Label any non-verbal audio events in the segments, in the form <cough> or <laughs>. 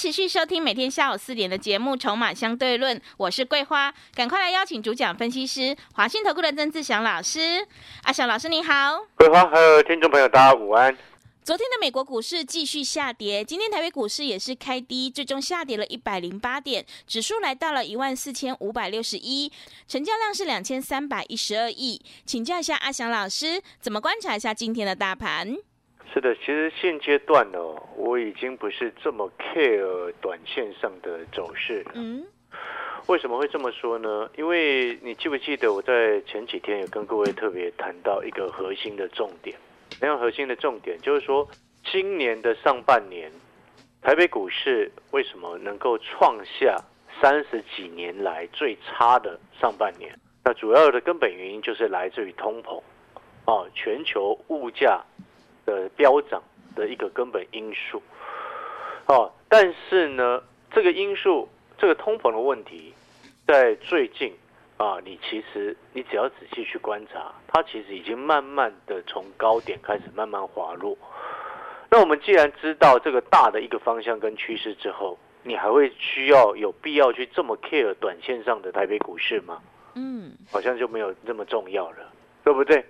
持续收听每天下午四点的节目《筹码相对论》，我是桂花，赶快来邀请主讲分析师华信投顾的曾志祥老师。阿祥老师你好，桂花还有听众朋友大家午安。昨天的美国股市继续下跌，今天台北股市也是开低，最终下跌了一百零八点，指数来到了一万四千五百六十一，成交量是两千三百一十二亿。请教一下阿祥老师，怎么观察一下今天的大盘？是的，其实现阶段哦，我已经不是这么 care 短线上的走势了。嗯，为什么会这么说呢？因为你记不记得我在前几天有跟各位特别谈到一个核心的重点，那样核心的重点就是说，今年的上半年，台北股市为什么能够创下三十几年来最差的上半年？那主要的根本原因就是来自于通膨，啊，全球物价。的飙涨的一个根本因素，哦，但是呢，这个因素，这个通膨的问题，在最近啊，你其实你只要仔细去观察，它其实已经慢慢的从高点开始慢慢滑落。那我们既然知道这个大的一个方向跟趋势之后，你还会需要有必要去这么 care 短线上的台北股市吗？嗯，好像就没有那么重要了，对不对？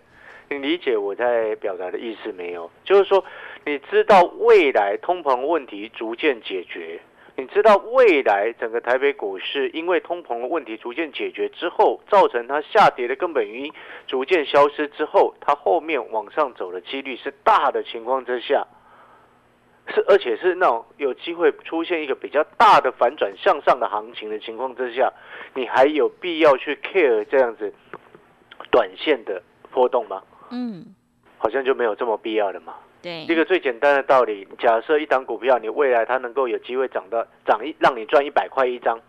你理解我在表达的意思没有？就是说，你知道未来通膨问题逐渐解决，你知道未来整个台北股市因为通膨的问题逐渐解决之后，造成它下跌的根本原因逐渐消失之后，它后面往上走的几率是大的情况之下，是而且是那种有机会出现一个比较大的反转向上的行情的情况之下，你还有必要去 care 这样子短线的波动吗？嗯，好像就没有这么必要了嘛。对，一个最简单的道理，假设一档股票，你未来它能够有机会涨到涨一，让你赚一百块一张，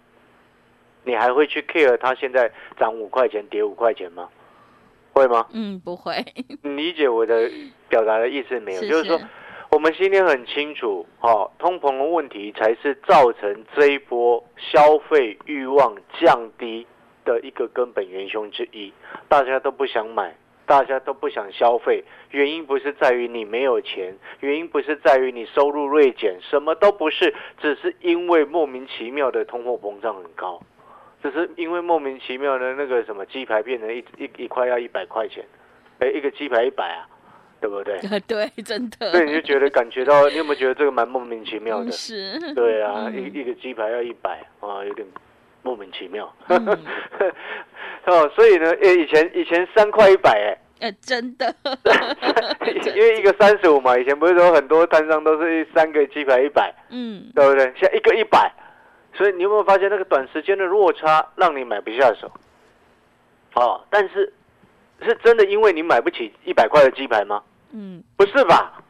你还会去 care 它现在涨五块钱跌五块钱吗？会吗？嗯，不会。<laughs> 你理解我的表达的意思没有？是就是说，我们今天很清楚，哦，通膨的问题才是造成这一波消费欲望降低的一个根本元凶之一，大家都不想买。大家都不想消费，原因不是在于你没有钱，原因不是在于你收入锐减，什么都不是，只是因为莫名其妙的通货膨胀很高，只是因为莫名其妙的那个什么鸡排变成一一一块要一百块钱，哎，一个鸡排一百啊，对不对？<laughs> 对，真的。所以你就觉得感觉到，你有没有觉得这个蛮莫名其妙的？是。对啊，一一个鸡排要一百啊，有点莫名其妙。<laughs> 哦，所以呢，以前以前三块一百，哎，呃，真的，<laughs> 因为一个三十五嘛，以前不是说很多摊商都是三个鸡排一百，嗯，对不对？现在一个一百，所以你有没有发现那个短时间的落差让你买不下手？哦，但是是真的因为你买不起一百块的鸡排吗？嗯，不是吧？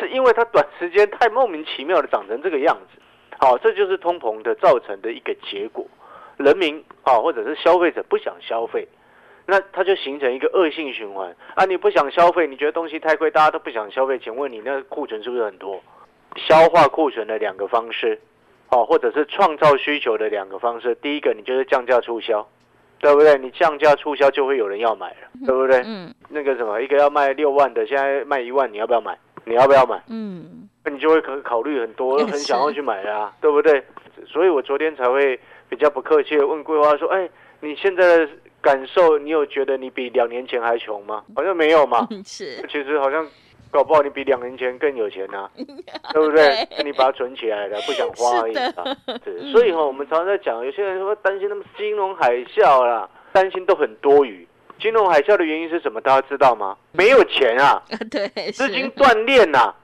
是因为它短时间太莫名其妙的长成这个样子，好，这就是通膨的造成的一个结果。人民啊，或者是消费者不想消费，那它就形成一个恶性循环啊！你不想消费，你觉得东西太贵，大家都不想消费，请问你那库存是不是很多？消化库存的两个方式，哦，或者是创造需求的两个方式，第一个你就是降价促销，对不对？你降价促销就会有人要买了，对不对？嗯，那个什么，一个要卖六万的，现在卖一万，你要不要买？你要不要买？嗯，那你就会可考虑很多，很想要去买啊，对不对？所以我昨天才会比较不客气的问桂花说：“哎，你现在的感受，你有觉得你比两年前还穷吗？<laughs> 好像没有嘛。是，其实好像搞不好你比两年前更有钱 <laughs> 呐、对不对？那你把它存起来了，不想花而已啊。对，所以哈、我们常常在讲，有些人说担心那么金融海啸啦，担心都很多余。金融海啸的原因是什么？大家知道吗？没有钱啊。<laughs> 对，资金断裂呐、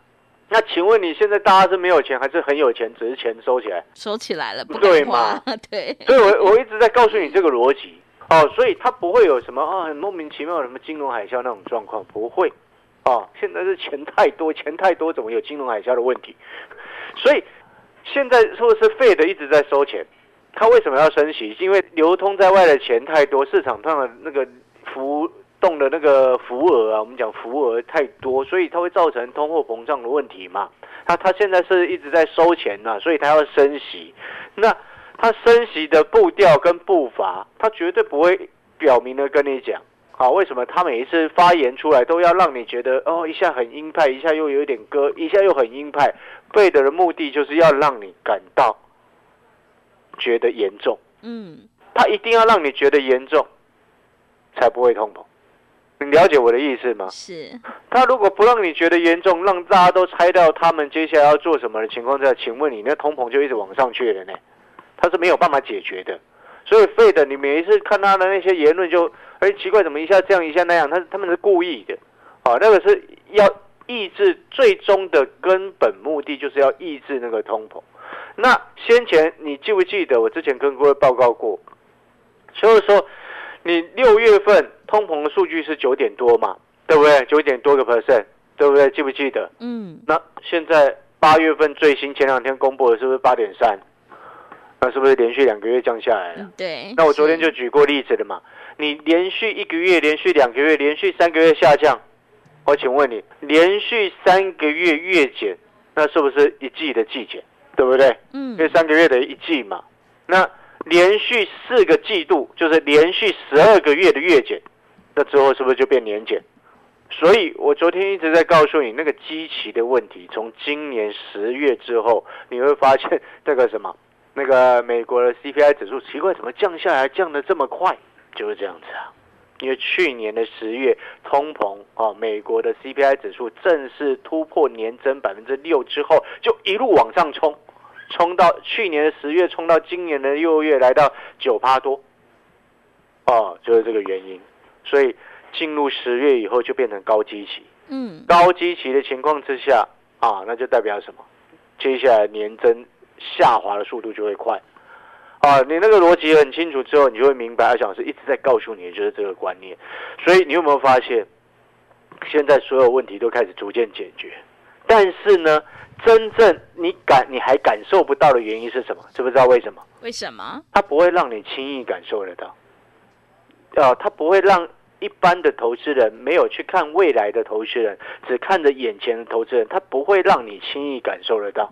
那请问你现在大家是没有钱还是很有钱，只是钱收起来？收起来了，不对敢花嘛，<laughs> 对，所以我我一直在告诉你这个逻辑哦，所以它不会有什么啊很莫名其妙的什么金融海啸那种状况，不会哦。现在是钱太多，<laughs> 钱太多怎么有金融海啸的问题？所以现在说是费的一直在收钱，它为什么要升息？因为流通在外的钱太多，市场上的那个浮动的那个浮额啊，我们讲浮额太多，所以它会造成通货膨胀的问题嘛。它它现在是一直在收钱呐，所以它要升息。那它升息的步调跟步伐，它绝对不会表明的跟你讲。好，为什么他每一次发言出来都要让你觉得哦，一下很鹰派，一下又有一点鸽，一下又很鹰派？背的的目的就是要让你感到觉得严重。嗯，他一定要让你觉得严重，才不会通膨。你了解我的意思吗？是。他如果不让你觉得严重，让大家都猜到他们接下来要做什么的情况下，请问你那通膨就一直往上去了呢？他是没有办法解决的。所以费的，你每一次看他的那些言论就。哎，奇怪，怎么一下这样一下那样？他他们是故意的，啊，那个是要抑制最终的根本目的，就是要抑制那个通膨。那先前你记不记得我之前跟各位报告过，就是说你六月份通膨的数据是九点多嘛，对不对？九点多个 percent，对不对？记不记得？嗯。那现在八月份最新前两天公布的是不是八点三？那是不是连续两个月降下来了？对。那我昨天就举过例子了嘛。你连续一个月、连续两个月、连续三个月下降，我请问你，连续三个月月减，那是不是一季的季减，对不对？嗯，因为三个月的一季嘛。那连续四个季度，就是连续十二个月的月减，那之后是不是就变年减？所以我昨天一直在告诉你，那个基期的问题，从今年十月之后，你会发现那个什么，那个美国的 CPI 指数奇怪，怎么降下来降的这么快？就是这样子啊，因为去年的十月通膨啊，美国的 CPI 指数正式突破年增百分之六之后，就一路往上冲，冲到去年的十月，冲到今年的六月，来到九趴多，哦，就是这个原因。所以进入十月以后就变成高基期，嗯，高基期的情况之下啊，那就代表什么？接下来年增下滑的速度就会快。啊，你那个逻辑很清楚之后，你就会明白，阿小是一直在告诉你，就是这个观念。所以你有没有发现，现在所有问题都开始逐渐解决？但是呢，真正你感你还感受不到的原因是什么？知不知道为什么？为什么？它不会让你轻易感受得到。呃，它不会让一般的投资人没有去看未来的投资人，只看着眼前的投资人，他不会让你轻易感受得到。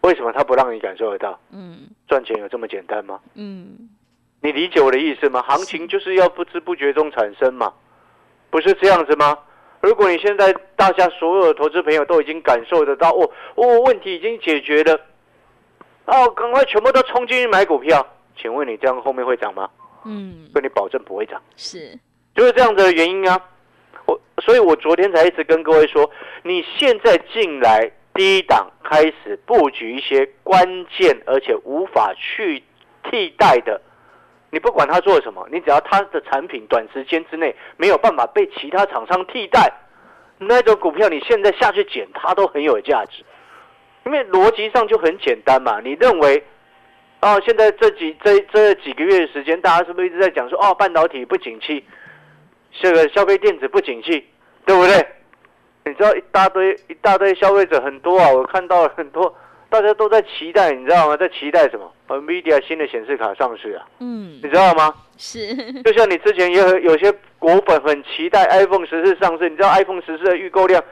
为什么他不让你感受得到？嗯，赚钱有这么简单吗？嗯，你理解我的意思吗？行情就是要不知不觉中产生嘛，不是这样子吗？如果你现在大家所有的投资朋友都已经感受得到，哦哦，问题已经解决了，哦，赶快全部都冲进去买股票，请问你这样后面会涨吗？嗯，跟你保证不会涨，是，就是这样子的原因啊。我，所以我昨天才一直跟各位说，你现在进来。低档开始布局一些关键而且无法去替代的，你不管他做什么，你只要他的产品短时间之内没有办法被其他厂商替代，那种股票你现在下去捡它都很有价值，因为逻辑上就很简单嘛。你认为，哦，现在这几这这几个月的时间，大家是不是一直在讲说，哦，半导体不景气，这个消费电子不景气，对不对？你知道一大堆一大堆消费者很多啊，我看到了很多，大家都在期待，你知道吗？在期待什么？NVIDIA 新的显示卡上市啊，嗯，你知道吗？是，<laughs> 就像你之前也有有些果粉很期待 iPhone 十四上市，你知道 iPhone 十四的预购量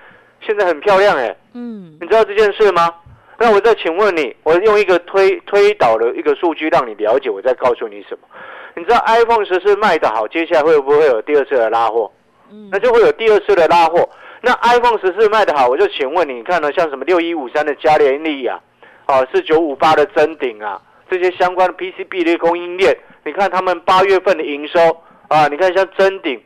现在很漂亮哎，嗯，你知道这件事吗？那我再请问你，我用一个推推导的一个数据让你了解，我再告诉你什么？你知道 iPhone 十四卖的好，接下来会不会有第二次的拉货？嗯，那就会有第二次的拉货。那 iPhone 十四卖的好，我就请问你，看呢像什么六一五三的嘉联利啊，哦四九五八的臻鼎啊，这些相关的 PCB 的供应链，你看他们八月份的营收啊，你看像臻鼎。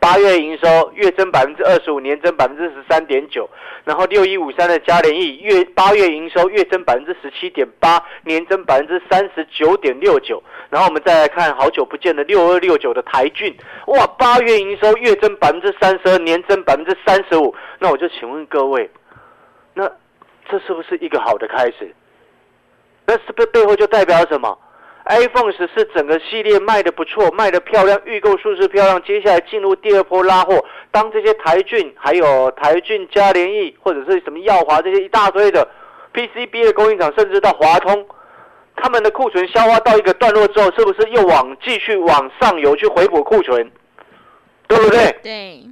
八月营收月增百分之二十五，年增百分之十三点九。然后六一五三的嘉联益月八月营收月增百分之十七点八，年增百分之三十九点六九。然后我们再来看好久不见的六二六九的台骏，哇，八月营收月增百分之三十二，年增百分之三十五。那我就请问各位，那这是不是一个好的开始？那是不是背后就代表什么？iPhone 十四整个系列卖的不错，卖的漂亮，预购数字漂亮。接下来进入第二波拉货，当这些台骏、还有台骏嘉联益或者是什么耀华这些一大堆的 PCB 的供应厂，甚至到华通，他们的库存消化到一个段落之后，是不是又往继续往上游去回补库存？对不对？对。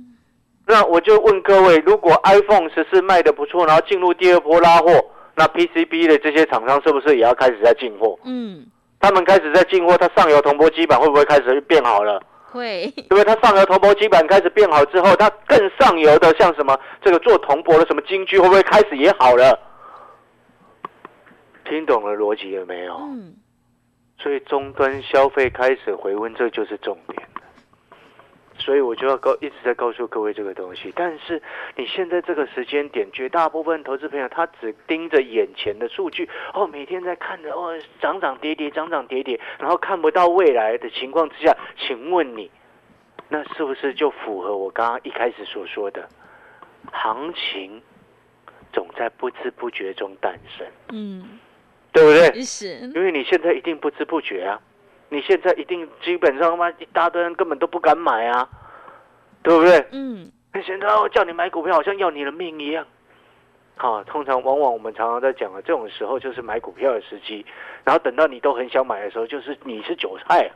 那我就问各位，如果 iPhone 十四卖的不错，然后进入第二波拉货，那 PCB 的这些厂商是不是也要开始在进货？嗯，他们开始在进货，它上游铜箔基板会不会开始变好了？会。因为它上游铜箔基板开始变好之后，它更上游的像什么这个做铜箔的什么金居会不会开始也好了？听懂了逻辑了没有？嗯，所以终端消费开始回温，这就是重点。所以我就要告一直在告诉各位这个东西，但是你现在这个时间点，绝大部分投资朋友他只盯着眼前的数据，哦，每天在看着哦涨涨跌跌，涨涨跌跌，然后看不到未来的情况之下，请问你，那是不是就符合我刚刚一开始所说的，行情总在不知不觉中诞生，嗯，对不对？是，因为你现在一定不知不觉啊。你现在一定基本上妈，一大堆人根本都不敢买啊，对不对？嗯，现在叫你买股票，好像要你的命一样。好，通常往往我们常常在讲啊这种时候，就是买股票的时机。然后等到你都很想买的时候，就是你是韭菜。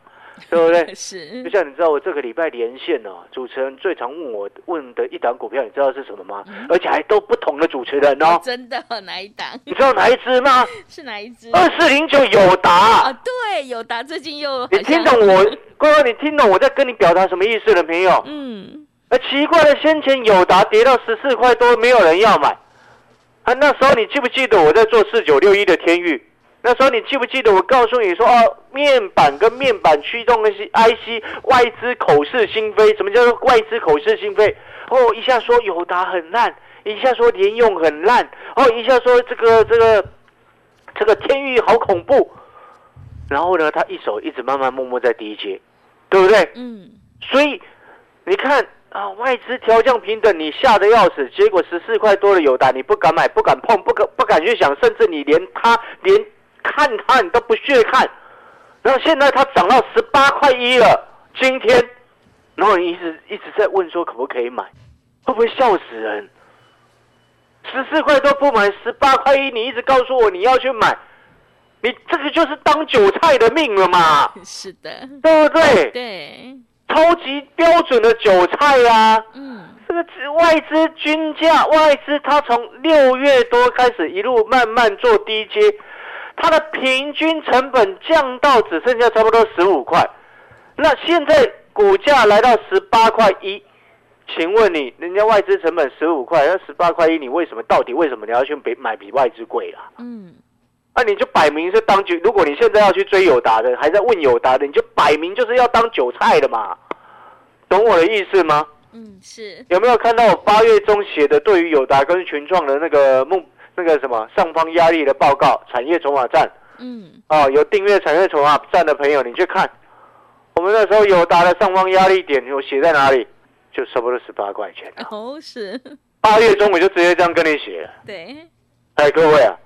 对不对？<laughs> 是，就像你知道，我这个礼拜连线哦，主持人最常问我问的一档股票，你知道是什么吗？而且还都不同的主持人哦。真的？哪一档？你知道哪一只吗？<laughs> 是哪一只？二四零九友达。啊，对，友达最近又……你听懂我？<laughs> 乖乖，你听懂我在跟你表达什么意思了没有？嗯。而奇怪的，先前友达跌到十四块多，没有人要买。啊，那时候你记不记得我在做四九六一的天域？那时候你记不记得我告诉你说哦，面板跟面板驱动那些 IC 外资口是心非，什么叫做外资口是心非？哦，一下说友达很烂，一下说联用很烂，哦，一下说这个这个这个天域好恐怖。然后呢，他一手一直慢慢默默在低阶，对不对？嗯。所以你看啊，外资调降平等，你吓得要死，结果十四块多的友达你不敢买，不敢碰，不敢不敢去想，甚至你连他连。看它你都不屑看，然后现在它涨到十八块一了，今天，然后你一直一直在问说可不可以买，会不会笑死人？十四块都不买，十八块一你一直告诉我你要去买，你这个就是当韭菜的命了嘛？<laughs> 是的，对不对？对，超级标准的韭菜啊。嗯，这个外资均价，外资它从六月多开始一路慢慢做低阶。它的平均成本降到只剩下差不多十五块，那现在股价来到十八块一，请问你，人家外资成本十五块，那十八块一，你为什么到底为什么你要去比买比外资贵啦？嗯，那你就摆明是当局，如果你现在要去追友达的，还在问友达的，你就摆明就是要当韭菜的嘛，懂我的意思吗？嗯，是。有没有看到我八月中写的对于友达跟群创的那个目？那个什么上方压力的报告，产业筹码站，嗯，哦，有订阅产业筹码站的朋友，你去看，我们那时候有达的上方压力点，有写在哪里？就差不多十八块钱。哦，是。八月中我就直接这样跟你写了。对。哎，各位啊，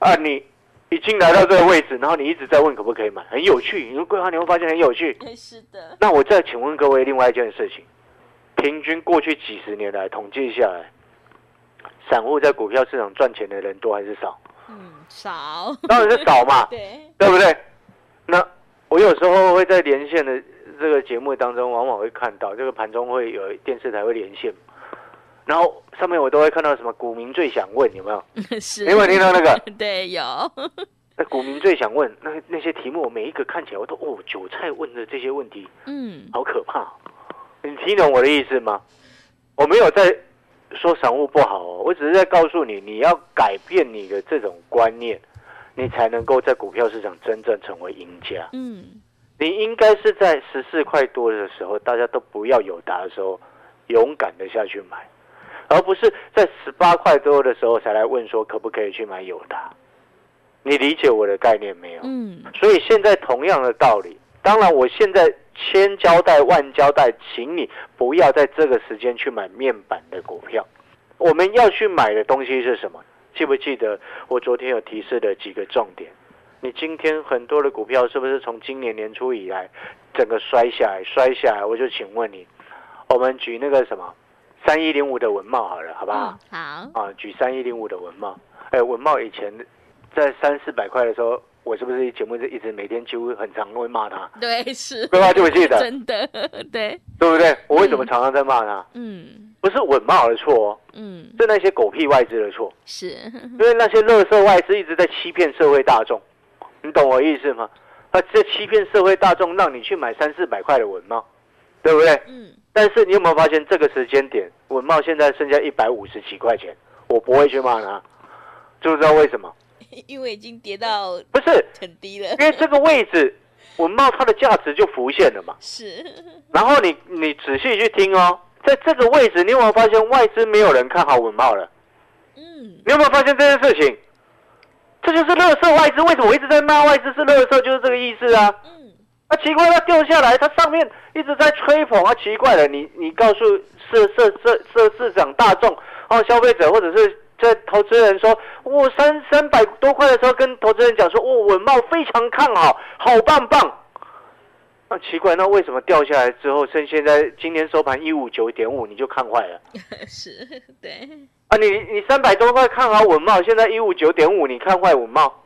啊，你已经来到这个位置，然后你一直在问可不可以买，很有趣。你说规划你会发现很有趣。是的。那我再请问各位另外一件事情，平均过去几十年来统计下来。散户在股票市场赚钱的人多还是少？嗯，少，当然是少嘛。<laughs> 对，对不对？那我有时候会在连线的这个节目当中，往往会看到这个盘中会有电视台会连线，然后上面我都会看到什么股民最想问有没有？<laughs> 是，有没有听到那个？<laughs> 对，有。那股民最想问那那些题目，我每一个看起来我都哦，韭菜问的这些问题，嗯，好可怕。你听懂我的意思吗？我没有在。说散户不好哦，我只是在告诉你，你要改变你的这种观念，你才能够在股票市场真正成为赢家。嗯，你应该是在十四块多的时候，大家都不要有达的时候，勇敢的下去买，而不是在十八块多的时候才来问说可不可以去买友达。你理解我的概念没有？嗯。所以现在同样的道理，当然我现在。千交代万交代，请你不要在这个时间去买面板的股票。我们要去买的东西是什么？记不记得我昨天有提示的几个重点？你今天很多的股票是不是从今年年初以来整个摔下来？摔下来，我就请问你，我们举那个什么三一零五的文茂好了，好不好？好。啊，举三一零五的文茂。哎，文茂以前在三四百块的时候。我是不是节目是一直每天几乎很常会骂他？对，是，对吧？记不记得？真的，<laughs> 对，对不对？我为什么常常在骂他？嗯不是稳茂的错哦，嗯，是那些狗屁外资的错，是，<laughs> 因为那些垃圾外资一直在欺骗社会大众，你懂我意思吗？他在欺骗社会大众，让你去买三四百块的文茂，对不对？嗯但是你有没有发现，这个时间点，文茂现在剩下一百五十几块钱，我不会去骂他，知不知道为什么？<laughs> 因为已经跌到不是，很低了，因为这个位置，文茂它的价值就浮现了嘛。是，然后你你仔细去听哦，在这个位置，你有没有发现外资没有人看好文茂了？嗯你有没有发现这件事情？这就是乐色外资，为什么我一直在骂外资是乐色，就是这个意思啊。嗯啊，奇怪，它掉下来，它上面一直在吹捧啊，奇怪了，你你告诉社社社社市长大众哦，消费者或者是这投资人说，我三三百多块的时候跟投资人讲说，哦，稳茂非常看好，好棒棒。那、奇怪，那为什么掉下来之后，趁现在今天收盘一五九点五，你就看坏了？<laughs> 是，对，啊，你你三百多块看好稳茂，现在一五九点五，你看坏稳茂，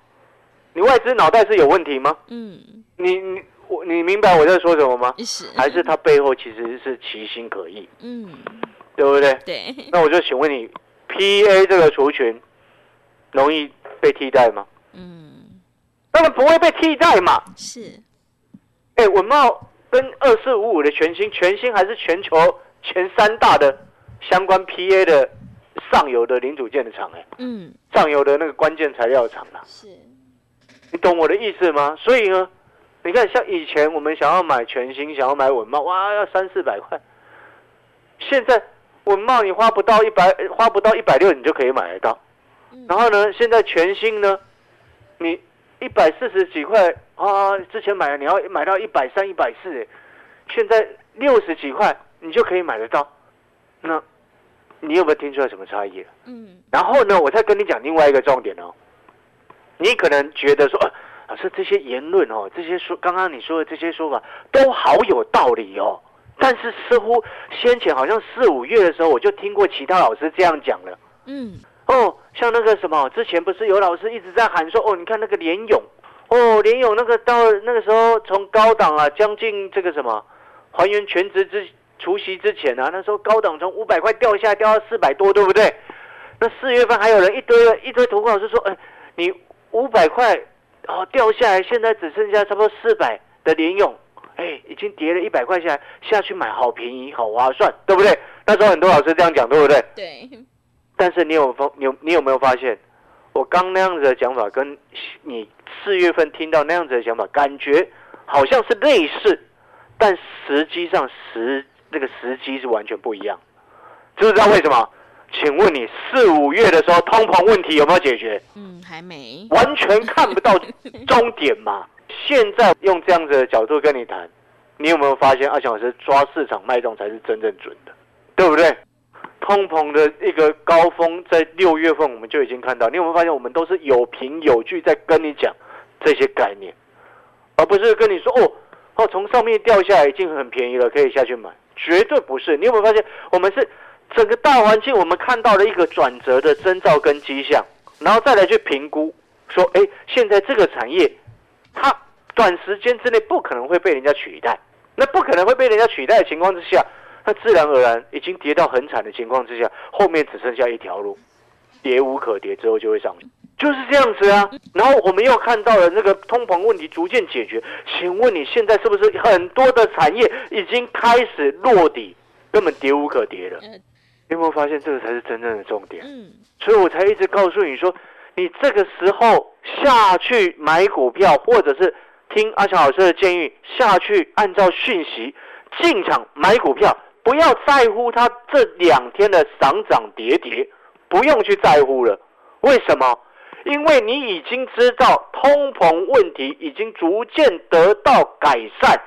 你外资脑袋是有问题吗？嗯你你我你明白我在说什么吗？是，还是它背后其实是其心可疑，嗯对不对？对，那我就请问你，PA 这个族群容易被替代吗？嗯当然不会被替代嘛。是，哎，文茂跟二四五五的全新，全新还是全球前三大的相关 PA 的上游的零组件的厂，哎，嗯上游的那个关键材料厂啦。是，你懂我的意思吗？所以呢，你看，像以前我们想要买全新，想要买文茂，哇，要三四百块。现在稳茂你花不到一百，花不到一百六，你就可以买得到。嗯然后呢，现在全新呢，你一百四十几块啊，之前买你要买到一百三、一百四，现在六十几块你就可以买得到。那你有没有听出来什么差异？嗯然后呢，我再跟你讲另外一个重点哦。你可能觉得说，呃老师这些言论哦，这些说刚刚你说的这些说法都好有道理哦。但是似乎先前好像四五月的时候，我就听过其他老师这样讲了。嗯哦，像那个什么，之前不是有老师一直在喊说，哦，你看那个联勇，哦，联勇那个到那个时候从高档啊，将近这个什么还原全值之除夕之前啊，那时候高档从五百块掉下来掉到四百多，对不对？那四月份还有人一堆一堆投顾老师说，哎，你五百块哦掉下来，现在只剩下差不多四百的联勇，哎，已经跌了一百块下来，下去买好便宜，好划算，对不对？那时候很多老师这样讲，对不对？对，但是你有发你有你有没有发现，我刚那样子的讲法，跟你四月份听到那样子的想法，感觉好像是类似，但实际上时那个时机是完全不一样。知不知道为什么？请问你四五月的时候，通膨问题有没有解决？嗯还没，完全看不到终点嘛。现在用这样子的角度跟你谈，你有没有发现阿强老师抓市场脉动才是真正准的，对不对？通膨的一个高峰在六月份我们就已经看到，你有没有发现我们都是有凭有据在跟你讲这些概念，而不是跟你说哦哦从上面掉下来已经很便宜了，可以下去买，绝对不是。你有没有发现我们是整个大环境我们看到了一个转折的征兆跟迹象，然后再来去评估说，哎，现在这个产业它短时间之内不可能会被人家取代，那不可能会被人家取代的情况之下，那自然而然已经跌到很惨的情况之下，后面只剩下一条路，跌无可跌之后就会上去，就是这样子啊。然后我们又看到了那个通膨问题逐渐解决，请问你现在是不是很多的产业已经开始落底，根本跌无可跌了？呃你有没有发现这个才是真正的重点？嗯所以我才一直告诉你说，你这个时候下去买股票，或者是听阿强老师的建议下去按照讯息进场买股票，不要在乎它这两天的涨涨跌跌，不用去在乎了。为什么？因为你已经知道通膨问题已经逐渐得到改善，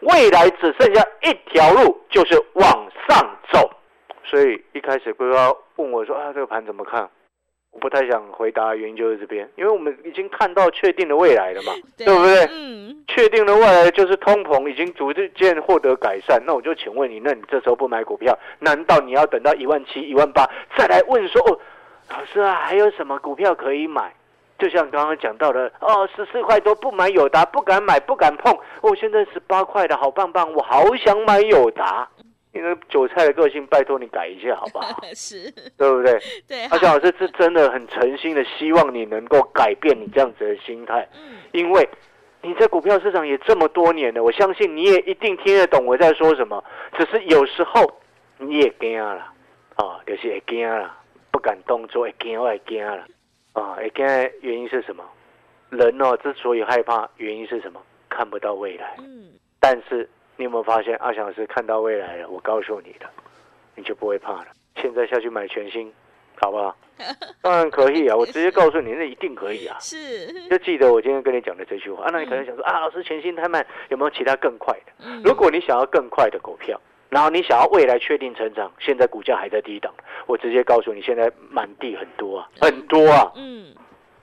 未来只剩下一条路，就是往上走。所以一开始龟哥问我说：“啊，这个盘怎么看？”我不太想回答，原因就是这边，因为我们已经看到确定的未来了嘛，<laughs> 对不对？嗯确定的未来就是通膨已经逐渐获得改善。那我就请问你，那你这时候不买股票，难道你要等到一万七、一万八再来问说：“哦，老师啊，还有什么股票可以买？”就像刚刚讲到的，哦，十四块多不买友达，不敢买，不敢碰。哦，现在十八块的好棒棒，我好想买友达。你那韭菜的个性，拜托你改一下好不好？<laughs> 是，对不对？对，阿翔老师是真的很诚心的，希望你能够改变你这样子的心态，嗯，因为你在股票市场也这么多年了，我相信你也一定听得懂我在说什么。只是有时候你也惊了，啊，就是会惊了，不敢动作，会惊，我会惊了，啊，会惊的原因是什么？人哦，之所以害怕，原因是什么？看不到未来。嗯，但是你有没有发现，阿翔老师看到未来了？我告诉你的，你就不会怕了。现在下去买全新，好不好？<laughs> 当然可以啊，我直接告诉你，那一定可以啊。是，就记得我今天跟你讲的这句话啊，那你可能想说啊，老师全新太慢，有没有其他更快的？嗯如果你想要更快的股票，然后你想要未来确定成长，现在股价还在低档，我直接告诉你，现在满地很多啊，很多啊。嗯，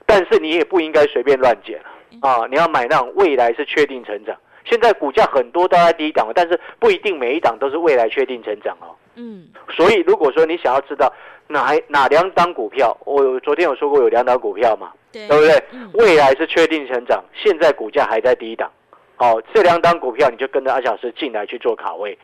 但是你也不应该随便乱捡啊！啊，你要买那种未来是确定成长。现在股价很多都在低档，但是不一定每一档都是未来确定成长哦。嗯，所以如果说你想要知道哪哪两档股票，我昨天有说过有两档股票嘛，对，对不对？嗯未来是确定成长，现在股价还在低档。哦，这两档股票你就跟着阿小师进来去做卡位，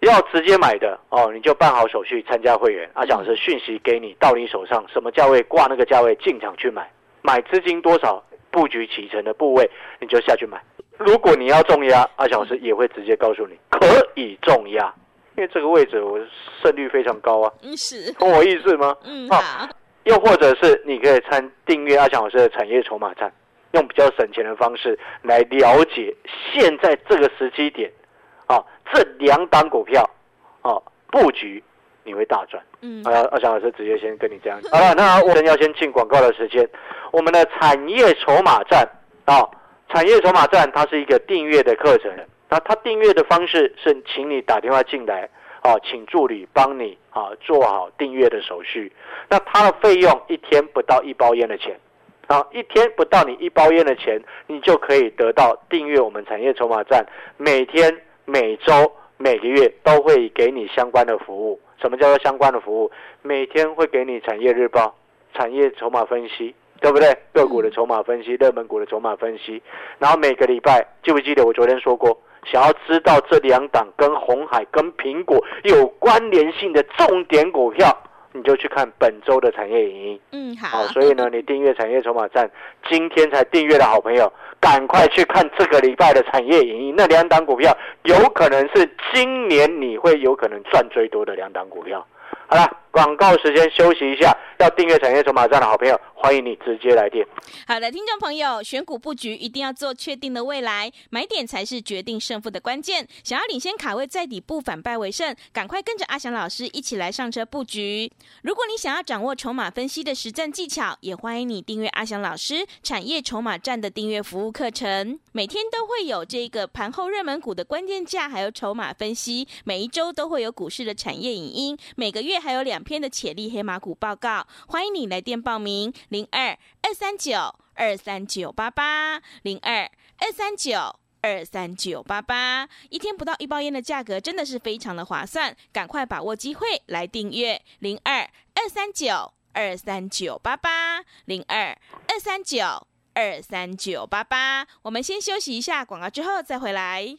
要直接买的哦，你就办好手续参加会员。阿小师讯息给你到你手上，什么价位挂那个价位进场去买，买资金多少布局启程的部位你就下去买。如果你要重压，阿翔老师也会直接告诉你可以重压，因为这个位置我胜率非常高啊，嗯是，懂我意思吗？嗯好好，又或者是你可以参订阅阿翔老师的产业筹码站，用比较省钱的方式来了解现在这个时期点，啊，这两档股票，啊，布局你会大赚。嗯啊，阿翔老师直接先跟你这样讲。好了，那我们要先进广告的时间，我们的产业筹码站啊，产业筹码站它是一个订阅的课程，那它订阅的方式是请你打电话进来。啊，请助理帮你啊做好订阅的手续。那它的费用一天不到一包烟的钱，啊，一天不到你一包烟的钱，你就可以得到订阅我们产业筹码站，每天、每周、每个月都会给你相关的服务。什么叫做相关的服务？每天会给你产业日报、产业筹码分析，对不对？个股的筹码分析、热门股的筹码分析，然后每个礼拜，记不记得我昨天说过？想要知道这两档跟红海、跟苹果有关联性的重点股票，你就去看本周的产业影音。嗯好好，，所以呢，<laughs> 你订阅产业筹码站，今天才订阅的好朋友，赶快去看这个礼拜的产业影音。那两档股票有可能是今年你会有可能赚最多的两档股票。好了，广告时间休息一下，要订阅产业筹码站的好朋友，欢迎你直接来电。好的，听众朋友，选股布局一定要做确定的未来，买点才是决定胜负的关键。想要领先卡位在底部反败为胜，赶快跟着阿翔老师一起来上车布局。如果你想要掌握筹码分析的实战技巧，也欢迎你订阅阿翔老师产业筹码站的订阅服务课程，每天都会有这个盘后热门股的关键价，还有筹码分析，每一周都会有股市的产业影音，每个月还有两篇的潜力黑马股报告，欢迎你来电报名零二二三九二三九八八零二二三九。二三九八八，一天不到一包烟的价格真的是非常的划算，赶快把握机会来订阅零二二三九二三九八八零二二三九二三九八八。我们先休息一下广告，之后再回来。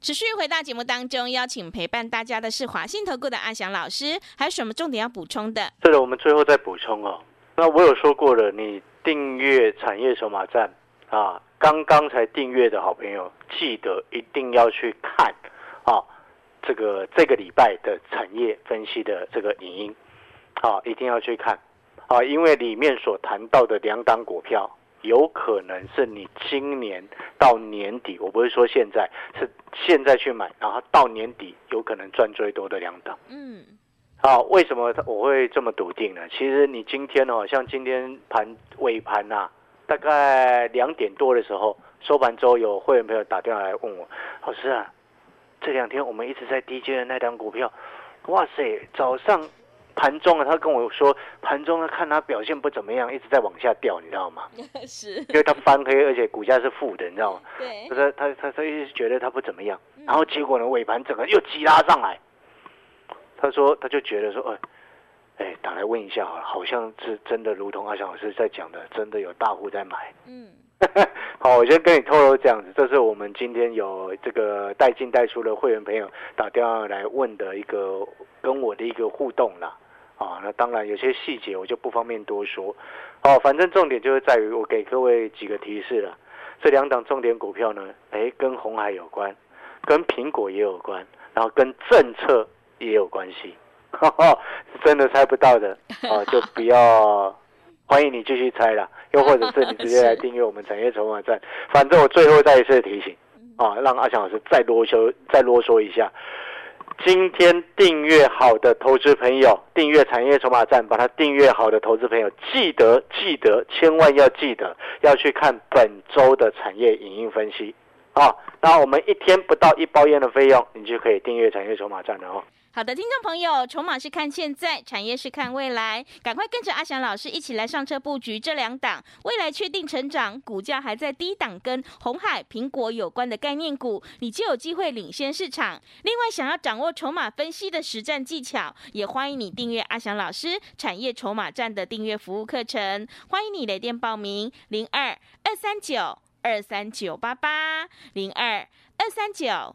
持续回到节目当中，邀请陪伴大家的是华信投顾的阿翔老师，还有什么重点要补充的？这个我们最后再补充哦。那我有说过了，你订阅产业筹码站啊，刚刚才订阅的好朋友，记得一定要去看啊，这个这个礼拜的产业分析的这个影音啊，一定要去看啊，因为里面所谈到的两档股票。有可能是你今年到年底，我不是说现在，是现在去买，然后到年底有可能赚最多的两档。嗯，好，为什么我会这么笃定呢？其实你今天哦，像今天盘尾盘呐、大概两点多的时候收盘之后，有会员朋友打电话来问我，老师啊，这两天我们一直在低阶的那张股票，哇塞，早上盘中啊，他跟我说盘中呢看他表现不怎么样，一直在往下掉，你知道吗？<laughs> 是，因为他翻黑，而且股价是负的，你知道吗？对，他他他他一直觉得他不怎么样，然后结果呢尾盘整个又急拉上来，他说他就觉得说，哎、哎，打来问一下好了，好像是真的，如同阿翔老师在讲的，真的有大户在买。嗯，好，我先跟你透露这样子，这是我们今天有这个带进带出的会员朋友打电话来问的一个跟我的一个互动啦。啊，那当然有些细节我就不方便多说。哦，反正重点就是在于我给各位几个提示了，这两档重点股票呢，哎，跟红海有关，跟苹果也有关，然后跟政策也有关系。真的猜不到的哦，就不要欢迎你继续猜了，又或者是你直接来订阅我们产业筹码站。反正我最后再一次提醒啊，让阿翔老师再啰嗦再啰嗦一下。今天订阅好的投资朋友，订阅产业筹码站，把它订阅好的投资朋友，记得记得，千万要记得要去看本周的产业影音分析啊。那我们一天不到一包烟的费用，你就可以订阅产业筹码站了哦。好的，听众朋友，筹码是看现在，产业是看未来，赶快跟着阿翔老师一起来上车布局这两档未来确定成长、股价还在低档跟红海、苹果有关的概念股，你就有机会领先市场。另外，想要掌握筹码分析的实战技巧，也欢迎你订阅阿翔老师产业筹码站的订阅服务课程，欢迎你来电报名零二二三九二三九八八零二二三九。